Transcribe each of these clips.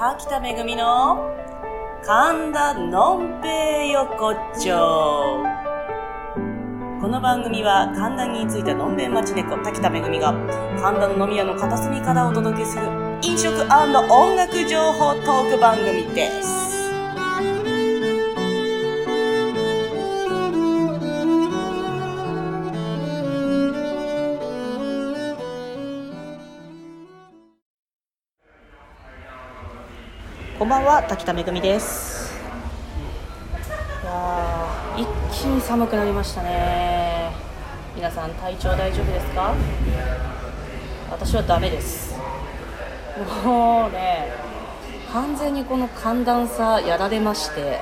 滝田めぐみの神田のんぺい横丁。この番組は神田についたのんべん町猫滝田めぐみが神田の飲み屋の片隅からお届けする飲食音楽情報トーク番組です。ばんは滝田めぐみです。いや一気に寒くなりましたね。皆さん体調大丈夫ですか？私はダメです。もうね完全にこの寒暖差やられまして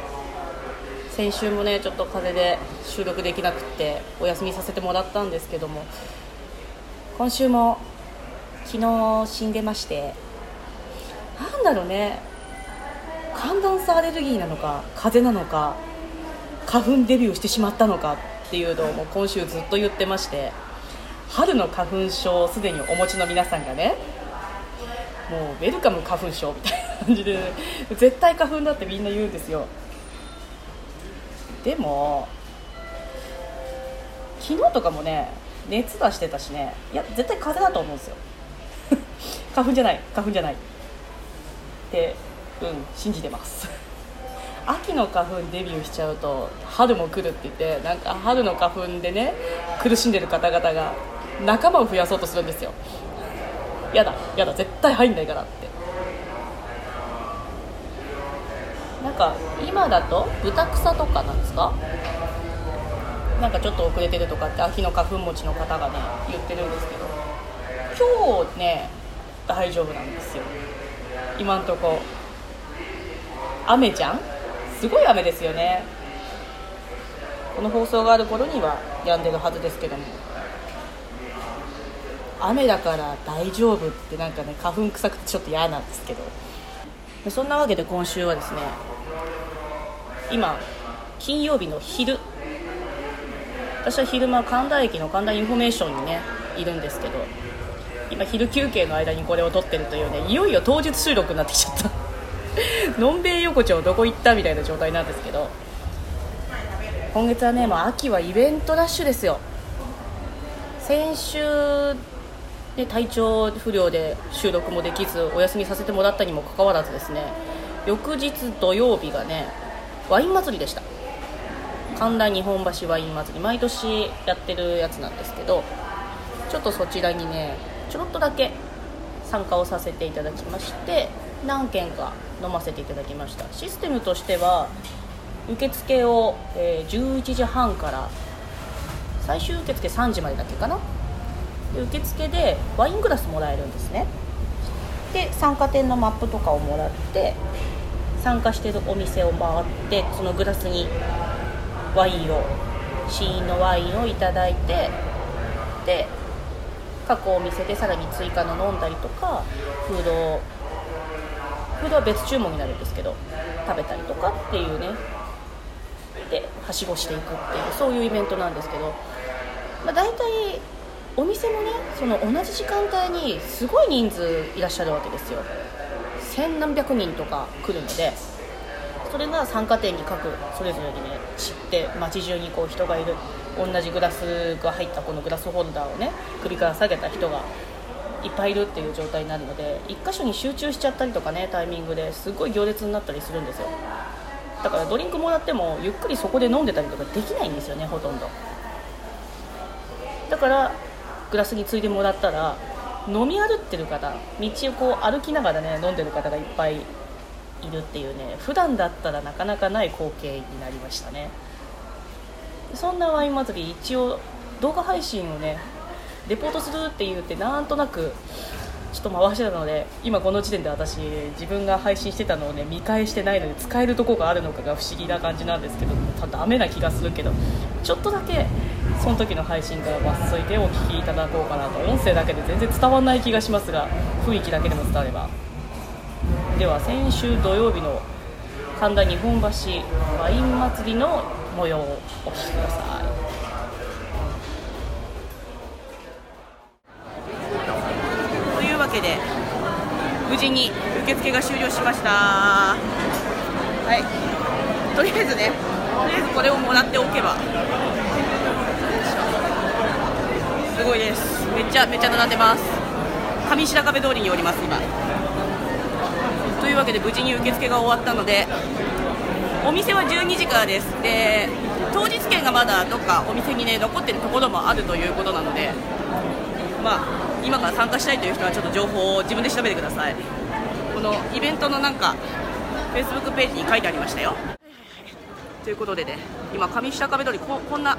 先週もねちょっと風邪で収録できなくってお休みさせてもらったんですけども今週も昨日死んでましてなんだろうね。寒暖差アレルギーなのか風邪なのか花粉デビューしてしまったのかっていうのをもう今週ずっと言ってまして春の花粉症をすでにお持ちの皆さんがねもうウェルカム花粉症みたいな感じで絶対花粉だってみんな言うんですよ。でも昨日とかもね熱出してたしねいや絶対風邪だと思うんですよ。花粉じゃない花粉じゃない。って信じてます。秋の花粉デビューしちゃうと春も来るって言ってなんか春の花粉でね苦しんでる方々が仲間を増やそうとするんですよ。やだやだ絶対入んないからって。なんか今だと豚草とかなんですか？なんかちょっと遅れてるとかって秋の花粉持ちの方がね言ってるんですけど。今日ね大丈夫なんですよ。今んとこ。雨じゃん？すごい雨ですよね。この放送がある頃には止んでるはずですけども。雨だから大丈夫ってなんかね花粉臭くてちょっと嫌なんですけど。そんなわけで今週はですね今金曜日の昼。私は昼間神田駅の神田インフォメーションにねいるんですけど。今昼休憩の間にこれを撮ってるというねいよいよ当日収録になってきちゃった。のんべい横丁どこ行ったみたいな状態なんですけど今月はねもう秋はイベントラッシュですよ。先週で体調不良で収録もできずお休みさせてもらったにもかかわらずですね翌日土曜日がねワイン祭りでした。神田日本橋ワイン祭り。毎年やってるやつなんですけどちょっとそちらにねちょろっとだけ参加をさせていただきまして何件か飲ませていただきました。システムとしては受付を、え、11時半から最終受付3時までだけかな？で受付でワイングラスもらえるんですね。で参加店のマップとかをもらって参加してるお店を回ってそのグラスにワインを試飲のワインをいただいてで各お店でさらに追加の飲んだりとかフードフードは別注文になるんですけど食べたりとかっていうね。ではしごしていくっていうそういうイベントなんですけど、まあ、大体お店もねその同じ時間帯にすごい人数いらっしゃるわけですよ。千何百人とか来るのでそれが参加店に各それぞれにね散って街中にこう人がいる。同じグラスが入ったこのグラスホルダーをね首から下げた人がいっぱいいるっていう状態になるので1箇所に集中しちゃったりとかねタイミングですごい行列になったりするんですよ。だからドリンクもらってもゆっくりそこで飲んでたりとかできないんですよねほとんど。だからグラスについでもらったら飲み歩ってる方道をこう歩きながらね飲んでる方がいっぱいいるっていうね普段だったらなかなかない光景になりましたね。そんなワイン祭り一応動画配信をねレポートするって言ってなんとなくちょっと回してたので今この時点で私自分が配信してたのをね見返してないので使えるとこがあるのかが不思議な感じなんですけどたダメな気がするけどちょっとだけその時の配信から抜粋でお聞きいただこうかなと。音声だけで全然伝わらない気がしますが雰囲気だけでも伝われば。では先週土曜日の神田日本橋ワイン祭りの模様をお聞きください。無事に受付が終了しました。はい。とりあえずねとりあえずこれをもらっておけば。すごいです。めっちゃめっちゃ並んでます。上白壁通りにおります今。というわけで無事に受付が終わったのでお店は12時からです。で当日券がまだどっかお店にね残ってるところもあるということなのでまあ今から参加したいという人はちょっと情報を自分で調べてください。このイベントのなんか Facebook ページに書いてありましたよ。ということでね今上下壁通りここんな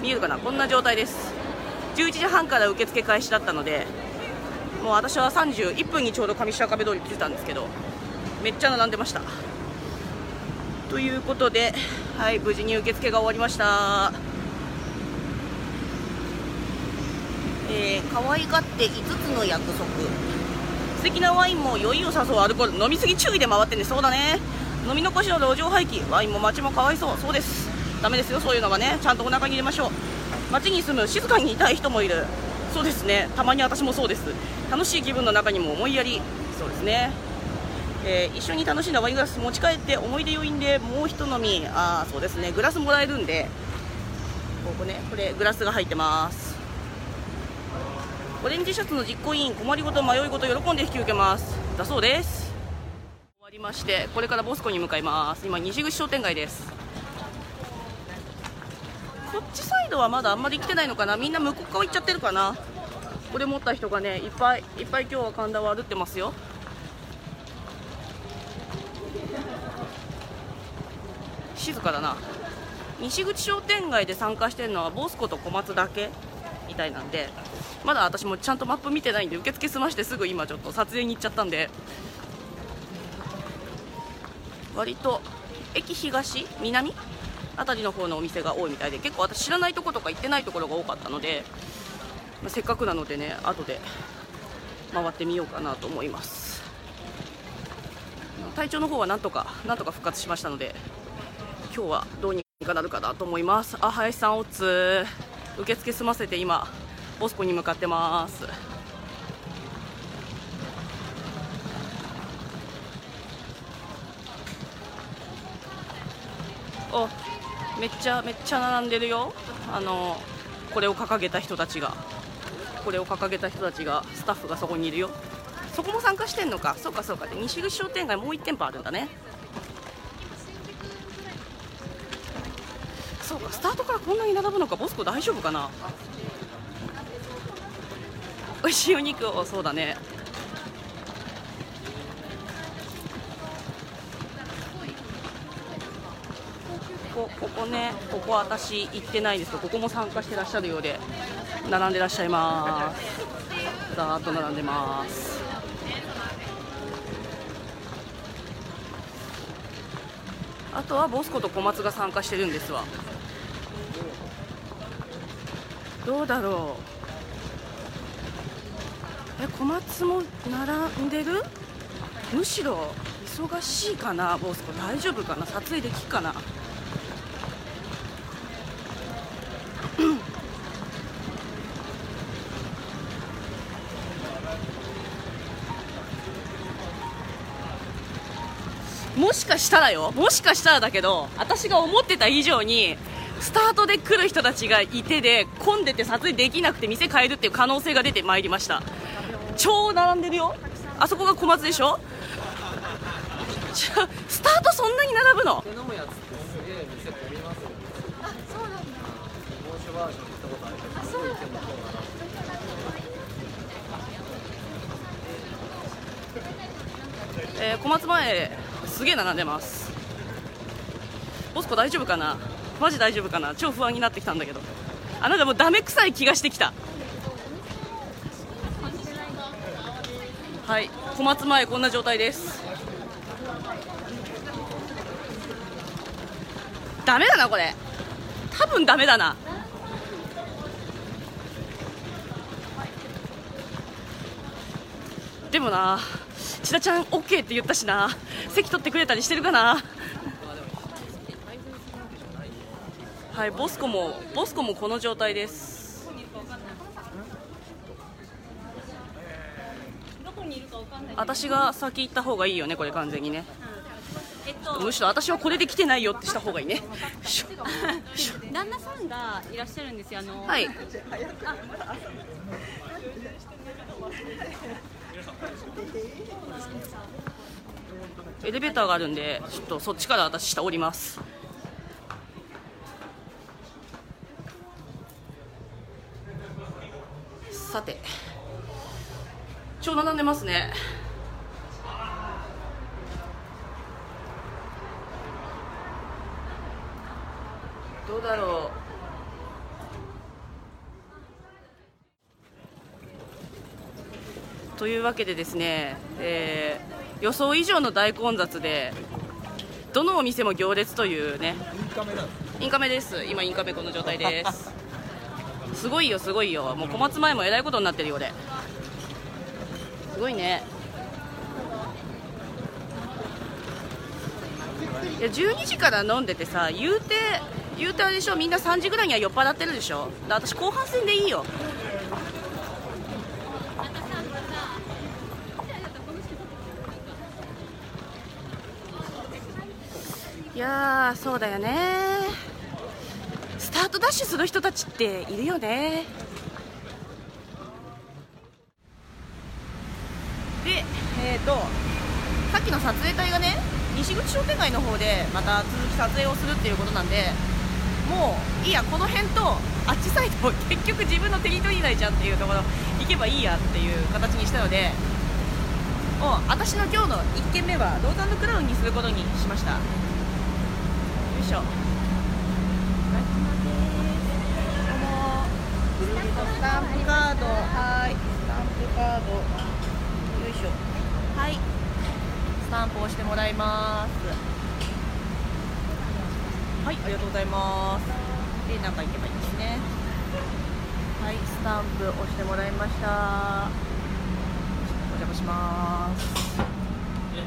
見えるかな？こんな状態です。11時半から受付開始だったのでもう私は31分にちょうど上下壁通り来てたんですけどめっちゃ並んでました。ということで、はい、無事に受付が終わりました。えー、可愛がって5つの約束。素敵なワインも酔いを誘うアルコール飲みすぎ注意で回ってんねそうだね。飲み残しの路上廃棄。ワインも街もかわいそう。そうです。ダメですよそういうのはね。ちゃんとお腹に入れましょう。街に住む静かにいたい人もいる。そうですね。たまに私もそうです。楽しい気分の中にも思いやり。そうですね。えー、一緒に楽しんだワイングラス持ち帰って思い出余韻でもうひと飲み。ああそうですね。グラスもらえるんで。ここね。これグラスが入ってます。オレンジシャツの実行委員困りごと迷いごと喜んで引き受けます。だそうです。終わりましてこれからボスコに向かいます。今西口商店街です。こっちサイドはまだあんまり来てないのかな？みんな向こう側行っちゃってるかな？これ持った人がねいっぱいいっぱい今日は神田を歩ってますよ。静かだな。西口商店街で参加してるのはボスコと小松だけみたいなんでまだ私もちゃんとマップ見てないんで受付済ましてすぐ今ちょっと撮影に行っちゃったんで。割と駅東？南？辺りの方のお店が多いみたいで結構私知らないところとか行ってないところが多かったので、まあ、せっかくなのでね後で回ってみようかなと思います。体調の方はなんとかなんとか復活しましたので今日はどうにかなるかなと思います。あ林さんおつ受付済ませて今。ボスコに向かってます。おめっちゃめっちゃ並んでるよ。あのこれを掲げた人たちが。これを掲げた人たちがスタッフがそこにいるよ。そこも参加してんのか。そうかそうか。で西口商店街もう1店舗あるんだね。そうかスタートからこんなに並ぶのか。ボスコ大丈夫かな。美味しいお肉をそうだね。こここねここ私行ってないんですけどここも参加してらっしゃるようで並んでらっしゃいます。ざーっと並んでます。あとはボスコと小松が参加してるんですわ。どうだろう。え小松も並んでる？むしろ忙しいかなボスコ。大丈夫かな？撮影できっかな？もしかしたらよ。もしかしたらだけど私が思ってた以上にスタートで来る人たちがいてで混んでて撮影できなくて店変えるっていう可能性が出てまいりました。超並んでるよ。あそこが小松でしょ。スタートそんなに並ぶの？えー、小松前すげえ並んでます。ボスコ大丈夫かな？マジ大丈夫かな？超不安になってきたんだけど。あなんかもうダメ臭い気がしてきたはい。小松前こんな状態です。ダメだなこれ。多分ダメだな。でもな千田ちゃん OK って言ったしな。席取ってくれたりしてるかな。はいボスコもボスコもこの状態ですどこにいるか分かん私が先行った方がいいよねこれ完全にね。えっとむしろ私はこれで来てないよってした方がいいね。旦那さんがいらっしゃるんですよあのはい。エレベーターがあるんでちょっとそっちから私下降ります。さて超並んでますねどうだろう。というわけでですね、えー予想以上の大混雑でどのお店も行列というねインカメです。今インカメこの状態です。すごいよすごいよ。もう小松前もえらいことになってるよ俺すごいね。いや12時から飲んでてさ言うて言うてあれでしょみんな3時ぐらいには酔っ払ってるでしょ。だ私後半戦でいいよ。いやそうだよね。スタートダッシュする人たちっているよね。でえっ、ー、とさっきの撮影隊がね西口商店街の方でまた続き撮影をするっていうことなんでもういいやこの辺とあっちサイド結局自分のテリトリー内じゃんっていうところ行けばいいやっていう形にしたのでもう私の今日の1軒目はローザンドクラウンにすることにしました。よいしょ。スタンプカード。はい。スタンプカード。よいしょ。はい。スタンプを押してもらいますはいありがとうございます。で中行けばいいですね。はいスタンプ押してもらいました。お邪魔します。こんに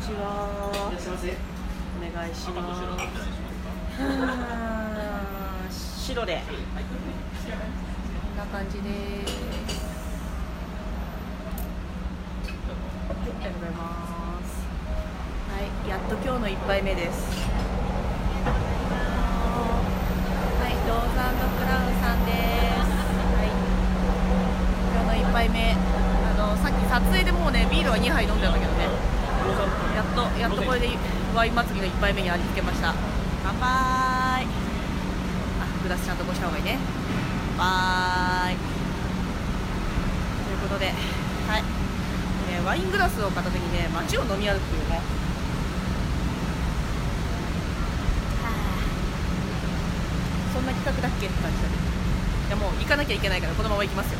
ちは。お願いします。白で。こんな感じです。ありがとうございます。はいやっと今日の一杯目ですはい。ローザンドクラウンさんですはい今日の一杯目あのさっき撮影でもうねビールは2杯飲んでたんだけどね。やっとやっとこれでワイン祭りの一杯目に味付けました。乾杯。あグラスちゃんとこした方がいいね。乾杯。ということではい、ね、ワイングラスを片手にね街を飲み歩くっていうね。そんな企画だっけって感じだけどいやもう行かなきゃいけないからこのまま行きますよ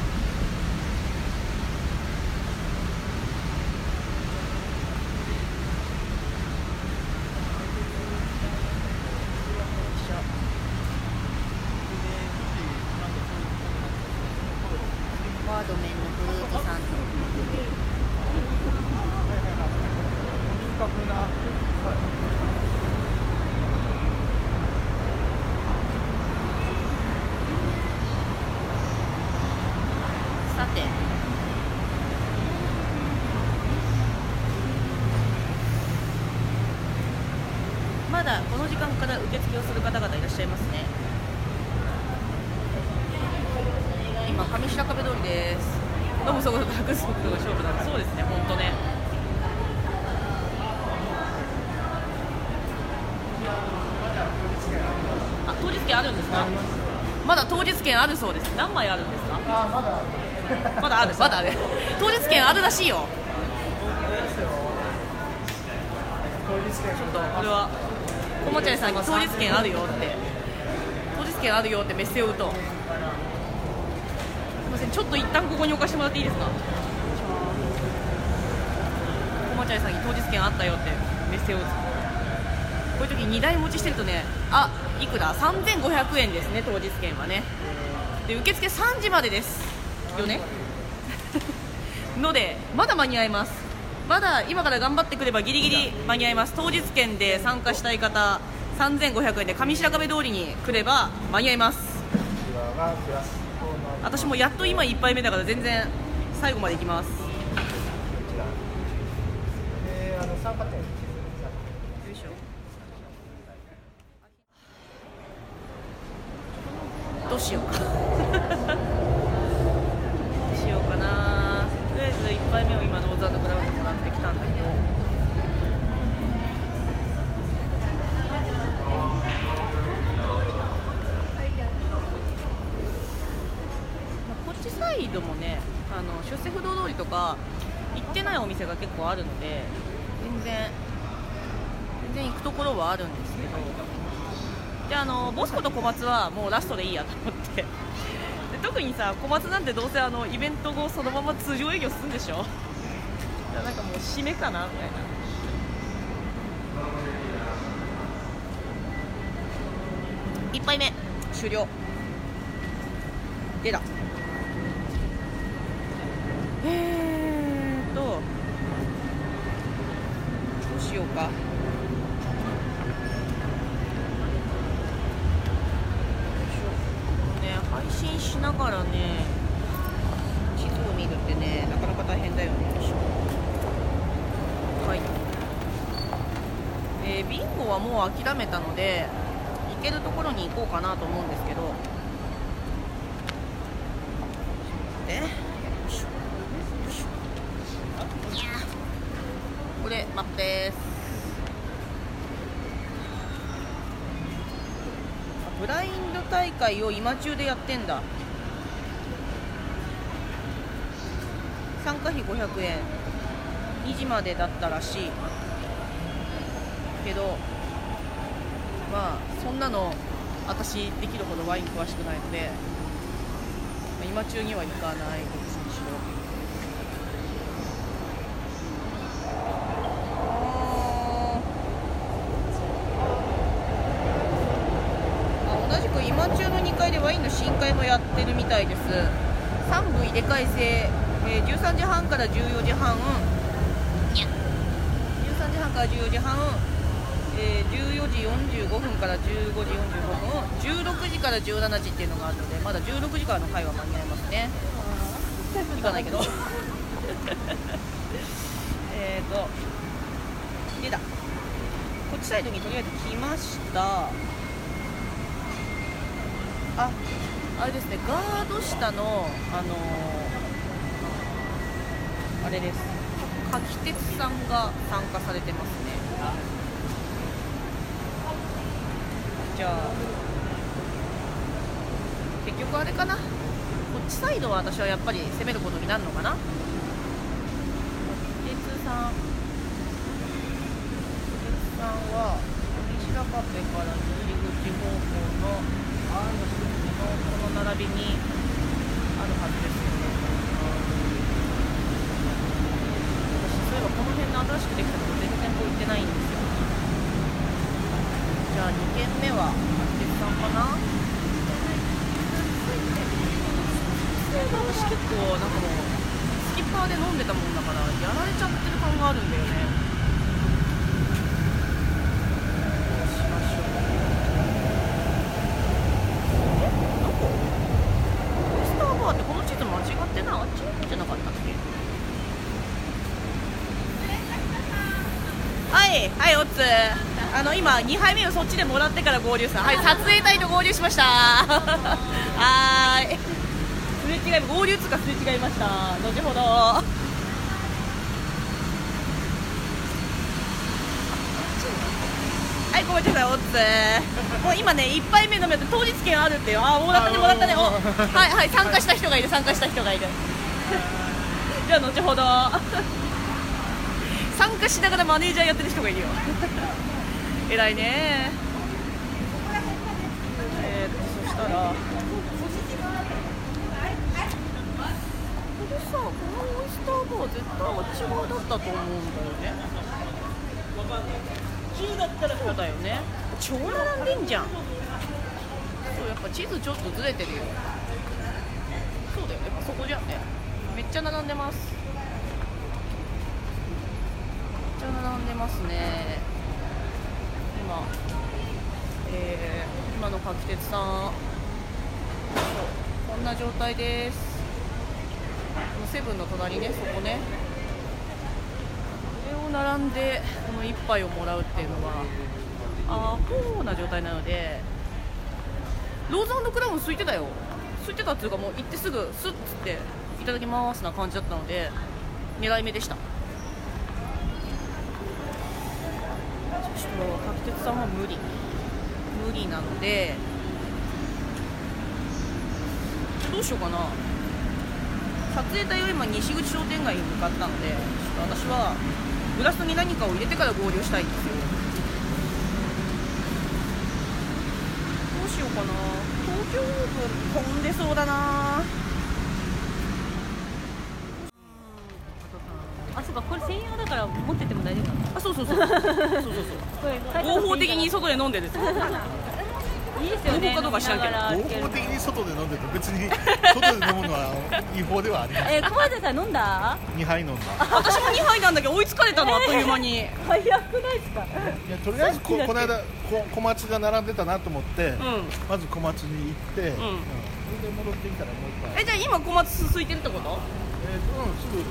ワードメンのフルーツサンドさてまだこの時間から受付をする方々いらっしゃいますね。今上白壁通りです。飲むそこそこ隠すことが勝負だそうですね本当ね。あ当日券あるんですか？まだ当日券あるそうです。何枚あるんですか？まだある。まだある。当日券あるらしいよ。ちょっとこれはおもちゃ屋さんに当日券あるよって。当日券あるよってメッセを打とう。すいません。ちょっと一旦ここに置かせてもらっていいですか？おもちゃ屋さんに当日券あったよってメッセを打つ。こういう時2台持ちしてるとねあいくら？3500円ですね当日券はね。で受付3時までです。よね？のでまだ間に合います。まだ今から頑張ってくればギリギリ間に合います。当日券で参加したい方3500円で上白壁通りに来れば間に合います。私もやっと今1杯目だから全然最後まで行きますどうしようかどうしようかなとりあえず1杯目を今ノーザンドクラウドもらってきたんだけどまあこっちサイドもねあの出世不動通りとか行ってないお店が結構あるので全然全然行くところはあるんですけどであのボスコと小松はもうラストでいいやと思って。で特にさ小松なんてどうせあのイベント後そのまま通常営業するんでしょ？だからなんかもう締めかなみたいな。1杯目終了。出たえーとどうしようかね配信しながらね地図を見るってねなかなか大変だよねよいしょはいえービンゴはもう諦めたので行けるところに行こうかなと思うんですけど。え？よいしょよいしょにゃーこれマップです。ブラインド大会を今中でやってんだ。参加費500円。2時までだったらしい。けどまあそんなの私できるほどワイン詳しくないので、まあ今中には行かないどっちにしろあ同じく今中の2階でワインの新会もやってるみたいです。3部入れ替え制、えー13時半から14時半。13時半から14時半。えー14時45分から15時45分16時から17時っていうのがあるのでまだ16時からの回は間に合いますね。行かないけど えっと出た。こっちサイドにとりあえず来ました。ああれですね。ガード下のあのーあれです。柿鉄さんが参加されてますねじゃあ結局あれかな？こっちサイドは私はやっぱり攻めることになるのかな？J2 さん。柿鉄さんは西田カフェから入り口方向のあのこの並びにあるはずですよね私そういえばこの辺の新しくできたとこ全然こう行ってないんですよ2軒目は柿鉄さんかな？私結構なんかもうスキッパーで飲んでたもんだからやられちゃってる感があるんだよねどうしましょうえどこオイスターバーってこの地図間違ってないあっちの方じゃなかったっけはいはいオッツあの今2杯目をそっちでもらってから合流さはい撮影隊と合流しました。はーい。すれ違い合流つかすれ違いました。後ほど。はいごめんなさいオッツもう今ね1杯目飲めて当日券あるってよあーもらったねもらったね。おはいはい参加した人がいる参加した人がいる。じゃあ後ほど。参加しながらマネージャーやってる人がいるよ偉いね。えー、っとそしたら。これさこのオイスターバー絶対あっち側だったと思うんだよね。そうだよね。超並んでんじゃん。そうやっぱ地図ちょっとずれてるよ。そうだよ。やっぱそこじゃんね。めっちゃ並んでます。めっちゃ並んでますね。今えー、今の柿鉄さんこんな状態です。このセブンの隣ねそこね。これを並んでこの1杯をもらうっていうのはアホな状態なのでローズクラウン空いてたよ。空いてたっていうかもう行ってすぐスッつっていただきますな感じだったので狙い目でした。ちょっと角鉄さんは無理。無理なので。どうしようかな。撮影隊は今西口商店街に向かったのでちょっと私はグラスに何かを入れてから合流したいんですよ。どうしようかな。東京オープン混んでそうだな。あそうか。これ専用だから持ってても大丈夫なの？あそうそうそう合法的に外で飲んでるんですよ。いいですよね合法かどうか知らんけど。合法的に外で飲んでて別に外で飲むのは違法ではありません。えー、小林さん飲んだ？2杯飲んだ。私も2杯なんだけど追いつかれたのあっという間に。早くないですか？いやとりあえずここの間こ小松が並んでたなと思って、ん。まず小松に行って、うん。それで戻ってきたらもう一杯。えじゃあ今小松すすいてるってこと？えーとうんすぐす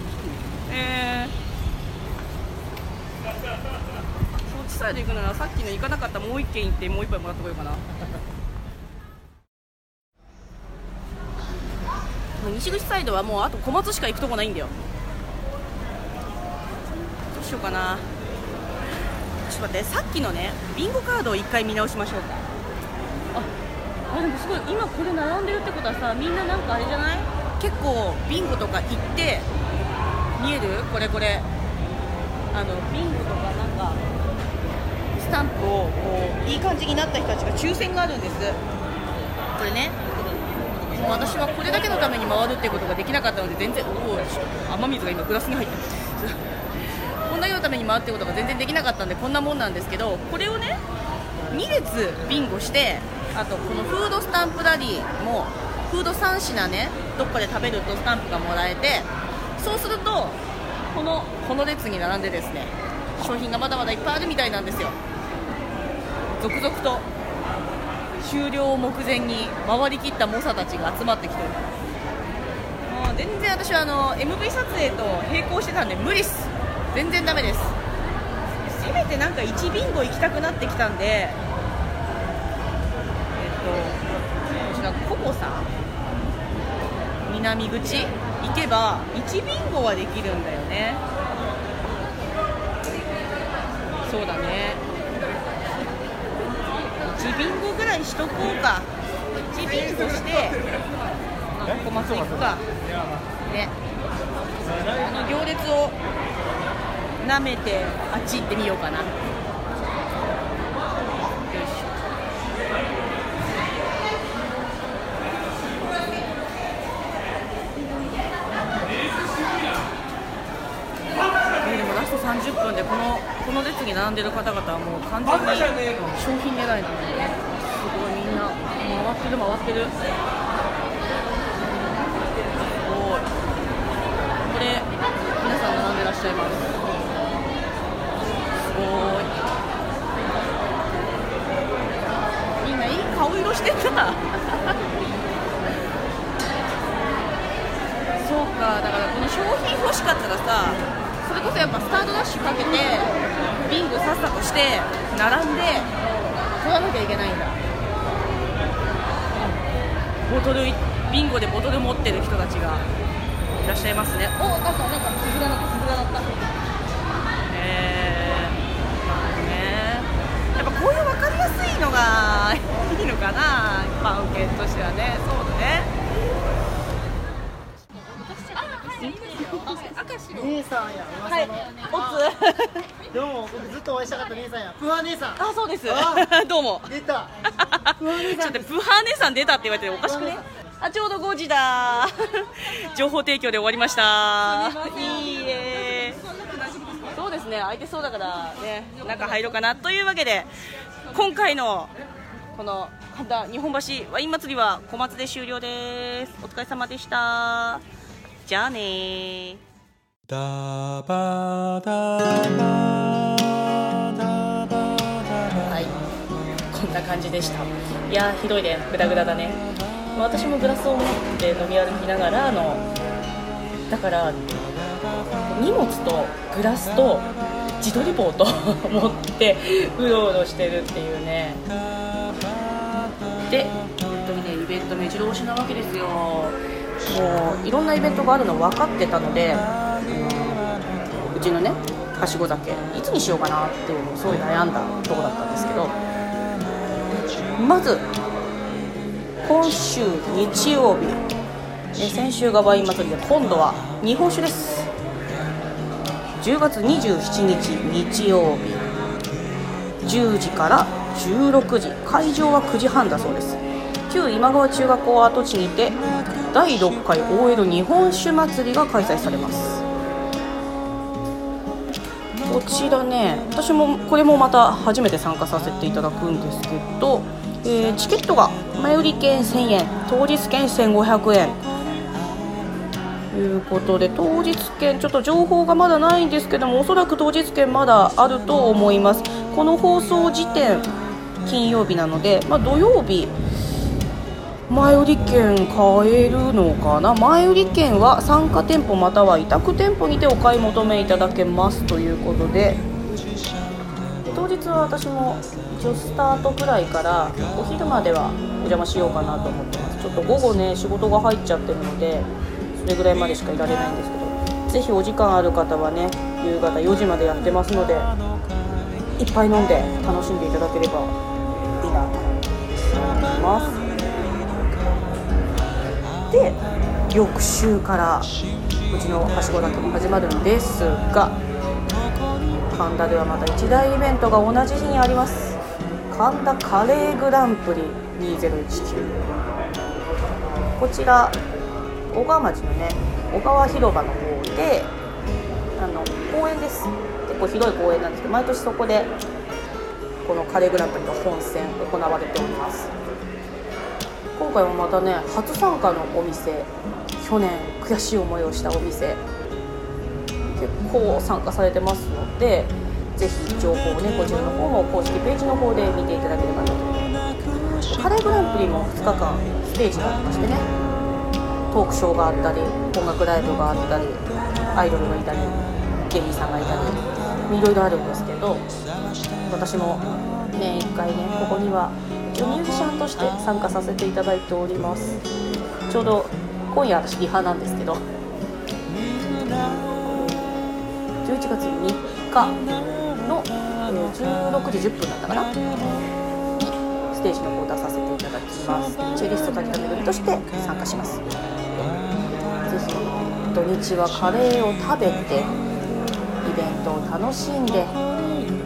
えー、そっちサイド行くならさっきの行かなかったもう一軒行ってもう一杯もらってこようかな。西口サイドはもうあと小松しか行くとこないんだよ。どうしようかな。ちょっと待ってさっきのねビンゴカードを一回見直しましょうか。ああでもすごい今これ並んでるってことはさみんななんかあれじゃない？結構ビンゴとか行って見える？これこれ。あのビンゴとかなんかスタンプをこういい感じになった人たちが抽選があるんです。これね。もう私はこれだけのために回るっていうことができなかったので全然おお雨水が今グラスに入ってこんだけのために回るってことが全然できなかったんでこんなもんなんですけどこれをね2列ビンゴしてあとこのフードスタンプラリーもフード3品ねどっかで食べるとスタンプがもらえてそうするとこのこの列に並んでですね商品がまだまだいっぱいあるみたいなんですよ。続々と終了を目前に回りきった猛者たちが集まってきてるもう全然私はあの MV 撮影と並行してたんで無理っす。全然ダメです。せめてなんか1ビンゴ行きたくなってきたんでえっとこちらココさん。南口。行けば1ビンゴはできるんだよね。そうだね。1ビンゴぐらいしとこうか。1ビンゴして小松行くか。ね。あの行列を舐めてあっち行ってみようかな。えでもラスト30分でこのこの列に並んでる方々はもう完全に商品狙いなので、すごいみんな回ってる回ってる。すごい。これ皆さん並んでらっしゃいます。すごい。みんないい顔色してた そうかだからこの商品欲しかったらさそれこそやっぱスタートダッシュかけてビンゴさっさとして並んで取らなきゃいけないんだ。ボトルビンゴでボトル持ってる人たちがいらっしゃいますね。おなんかなんか鈴が鳴った鈴が鳴った。えー、まあね。やっぱこういう分かりやすいのがいいのかな。パン受けとしてはね。そうだね姉さんや、はい、おつどうも、僕ずっとお会いしたかった姉さんや。プハ姉さん。あ、そうですあ。どうも。出た。プハ姉ちょっと。プハ姉さん出たって言われておかしくね。あ、ちょうど5時だ。情報提供で終わりました。いいえ。そうですね、空いてそうだからね、中入ろうかなというわけで、今回のこの神田日本橋ワイン祭りは小松で終了です。お疲れ様でした。じゃあね。はい、こんな感じでした。いや、ひどいね、グダグダだね。私もグラスを持って飲み歩きながらの、だから、荷物とグラスと自撮り棒と 持ってうろうろしてるっていうね。で、えっと、ベント目白押しなわけですよもういろんなイベントがあるの分かってたので、あのうちのねはしご酒いつにしようかなっていうのをすごい悩んだとこだったんですけどまず今週日曜日え先週がワイン祭りで今度は日本酒です。10月27日日曜日10時から16時会場は9時半だそうです。旧今川中学校跡地にて第6回 OL 日本酒祭りが開催されます。こちらね私もこれもまた初めて参加させていただくんですけど、えーチケットが前売り券1000円当日券1500円。ということで当日券ちょっと情報がまだないんですけどもおそらく当日券まだあると思います。この放送時点金曜日なので、まあ、土曜日前売り券買えるのかな？前売り券は参加店舗または委託店舗にてお買い求めいただけますということで。当日は私も一応スタートくらいからお昼まではお邪魔しようかなと思ってます。ちょっと午後ね仕事が入っちゃってるのでそれぐらいまでしかいられないんですけど。ぜひお時間ある方はね夕方4時までやってますのでいっぱい飲んで楽しんでいただければいいなと思います。で翌週からうちのはしご酒も始まるんですが神田ではまた一大イベントが同じ日にあります。神田カレーグランプリ2019こちら小川町のね小川広場の方であの公園です。結構広い公園なんですけど毎年そこでこのカレーグランプリの本戦行われております。回もまたね初参加のお店去年悔しい思いをしたお店結構参加されてますのでぜひ情報をねこちらの方も公式ページの方で見ていただければなと思います。カレーグランプリも2日間ステージがありましてねトークショーがあったり音楽ライブがあったりアイドルがいたり芸人さんがいたりいろいろあるんですけど私も年1回ねここにはミュージシャンとして参加させていただいております。ちょうど今夜私リハなんですけど。11月3日の、え16時10分だったかな。ステージの方出させていただきます。チェリスト滝田めぐみとして参加します。ぜひ土日はカレーを食べてイベントを楽しんで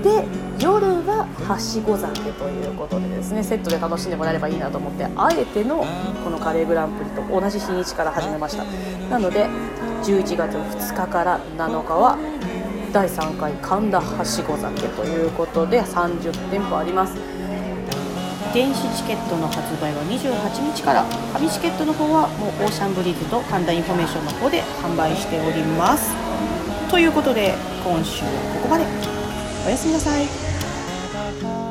で夜ははしご酒ということでですねセットで楽しんでもらえればいいなと思ってあえてのこのカレーグランプリと同じ日にちから始めました。なので11月2日から7日は第3回神田はしご酒ということで30店舗あります。電子チケットの発売は28日から紙チケットの方はもうオーシャンブリーズと神田インフォメーションの方で販売しております。ということで今週はここまで。おやすみなさい。Bye.